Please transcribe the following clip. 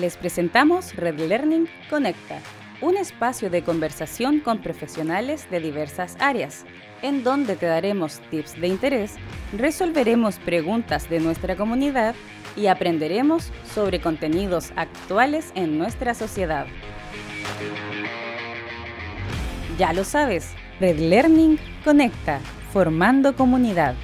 Les presentamos Red Learning Conecta, un espacio de conversación con profesionales de diversas áreas, en donde te daremos tips de interés, resolveremos preguntas de nuestra comunidad y aprenderemos sobre contenidos actuales en nuestra sociedad. Ya lo sabes, Red Learning Conecta, formando comunidad.